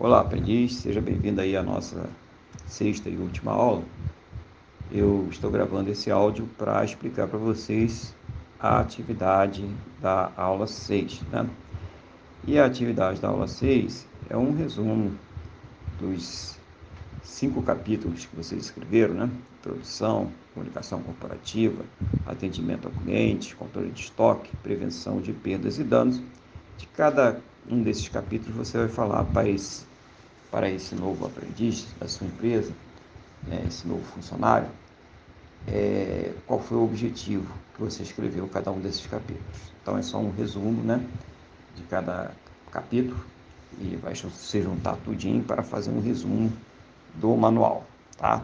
Olá, aprendiz, seja bem-vindo aí à nossa sexta e última aula. Eu estou gravando esse áudio para explicar para vocês a atividade da aula 6, né? E a atividade da aula 6 é um resumo dos cinco capítulos que vocês escreveram, né? Introdução, comunicação corporativa, atendimento ao cliente, controle de estoque, prevenção de perdas e danos. De cada um desses capítulos você vai falar para esse para esse novo aprendiz da sua empresa, né, esse novo funcionário, é, qual foi o objetivo que você escreveu cada um desses capítulos. Então é só um resumo né, de cada capítulo e vai se juntar tudinho para fazer um resumo do manual, tá?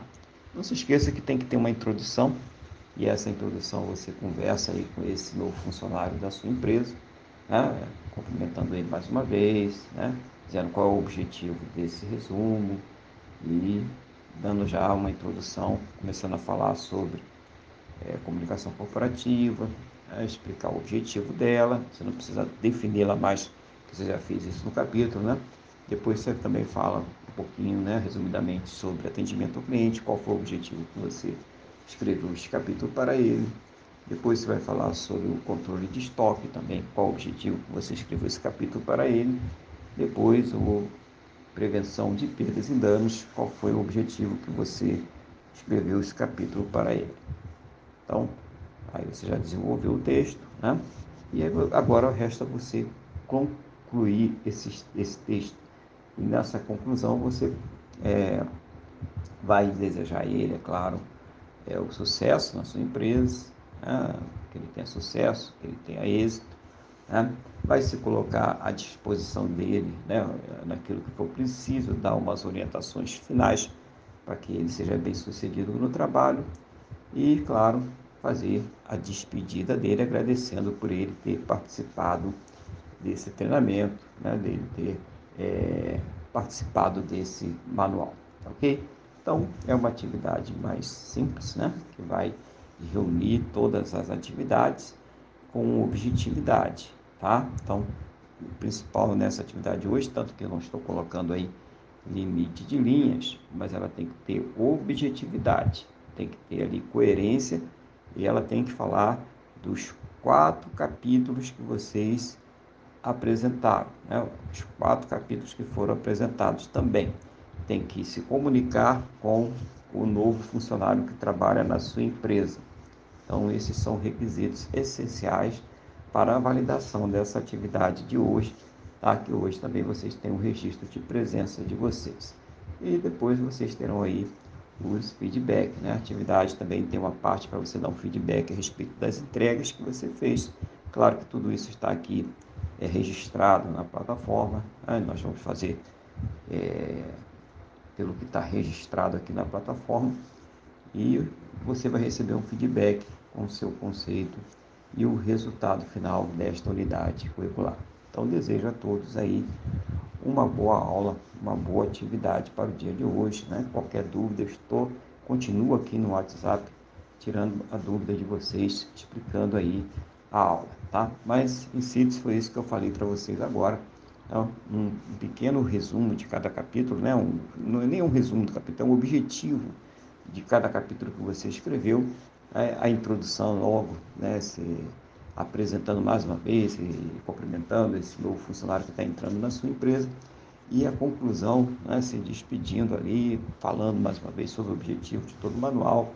Não se esqueça que tem que ter uma introdução e essa introdução você conversa aí com esse novo funcionário da sua empresa, né? cumprimentando ele mais uma vez, né? Dizendo qual é o objetivo desse resumo e dando já uma introdução, começando a falar sobre é, comunicação corporativa, é, explicar o objetivo dela, você não precisa defini-la mais, que você já fez isso no capítulo, né? Depois você também fala um pouquinho, né, resumidamente, sobre atendimento ao cliente, qual foi o objetivo que você escreveu este capítulo para ele. Depois você vai falar sobre o controle de estoque também, qual o objetivo que você escreveu esse capítulo para ele. Depois, o prevenção de perdas e danos, qual foi o objetivo que você escreveu esse capítulo para ele. Então, aí você já desenvolveu o texto, né? E agora resta você concluir esse, esse texto. E nessa conclusão você é, vai desejar a ele, é claro, é, o sucesso na sua empresa, né? que ele tenha sucesso, que ele tenha êxito, né? vai se colocar à disposição dele, né? naquilo que for preciso, dar umas orientações finais para que ele seja bem sucedido no trabalho e, claro, fazer a despedida dele, agradecendo por ele ter participado desse treinamento, né? dele ter é, participado desse manual, ok? Então, é uma atividade mais simples, né? que vai reunir todas as atividades com objetividade, tá? Então, o principal nessa atividade hoje, tanto que eu não estou colocando aí limite de linhas, mas ela tem que ter objetividade, tem que ter ali coerência e ela tem que falar dos quatro capítulos que vocês apresentaram, né? os quatro capítulos que foram apresentados também. Tem que se comunicar com o novo funcionário que trabalha na sua empresa. Então, esses são requisitos essenciais para a validação dessa atividade de hoje, tá? que hoje também vocês têm um registro de presença de vocês. E depois vocês terão aí os feedbacks. Né? A atividade também tem uma parte para você dar um feedback a respeito das entregas que você fez. Claro que tudo isso está aqui é, registrado na plataforma. Né? Nós vamos fazer é, pelo que está registrado aqui na plataforma e você vai receber um feedback com o seu conceito e o resultado final desta unidade curricular. Então, desejo a todos aí uma boa aula, uma boa atividade para o dia de hoje. Né? Qualquer dúvida, estou, continuo aqui no WhatsApp, tirando a dúvida de vocês, explicando aí a aula, tá? Mas, em síntese, foi isso que eu falei para vocês agora. Então, um pequeno resumo de cada capítulo, né? Um, não é nem um resumo do capítulo, é um objetivo de cada capítulo que você escreveu, a, a introdução logo, né, se apresentando mais uma vez e cumprimentando esse novo funcionário que está entrando na sua empresa, e a conclusão, né, se despedindo ali, falando mais uma vez sobre o objetivo de todo o manual,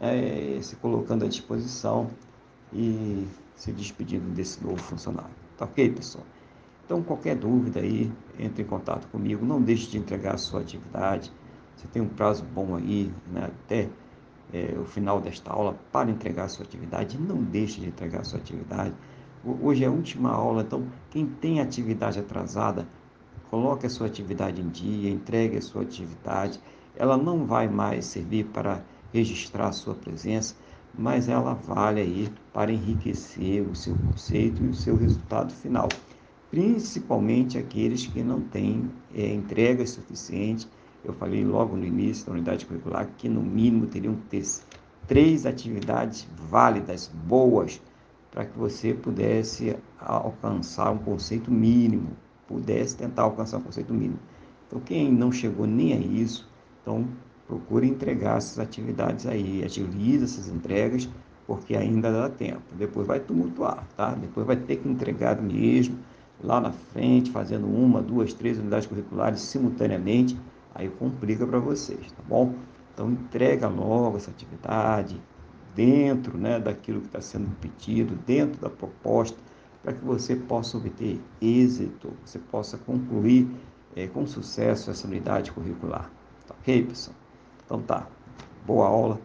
é, se colocando à disposição e se despedindo desse novo funcionário. Tá ok, pessoal? Então, qualquer dúvida aí, entre em contato comigo, não deixe de entregar a sua atividade, você tem um prazo bom aí, né, até é, o final desta aula, para entregar a sua atividade. Não deixe de entregar a sua atividade. Hoje é a última aula, então quem tem atividade atrasada, coloque a sua atividade em dia, entregue a sua atividade. Ela não vai mais servir para registrar a sua presença, mas ela vale aí para enriquecer o seu conceito e o seu resultado final. Principalmente aqueles que não têm é, entrega suficiente eu falei logo no início da unidade curricular que no mínimo teriam que ter três atividades válidas, boas, para que você pudesse alcançar um conceito mínimo, pudesse tentar alcançar um conceito mínimo. Então, quem não chegou nem a isso, então procure entregar essas atividades aí, agilize essas entregas, porque ainda dá tempo. Depois vai tumultuar, tá? Depois vai ter que entregar mesmo, lá na frente, fazendo uma, duas, três unidades curriculares simultaneamente, aí complica para vocês, tá bom? Então entrega logo essa atividade dentro né, daquilo que está sendo pedido, dentro da proposta, para que você possa obter êxito, você possa concluir é, com sucesso essa unidade curricular. Tá ok, pessoal? Então tá, boa aula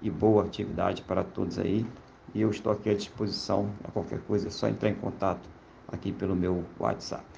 e boa atividade para todos aí. E eu estou aqui à disposição. A qualquer coisa é só entrar em contato aqui pelo meu WhatsApp.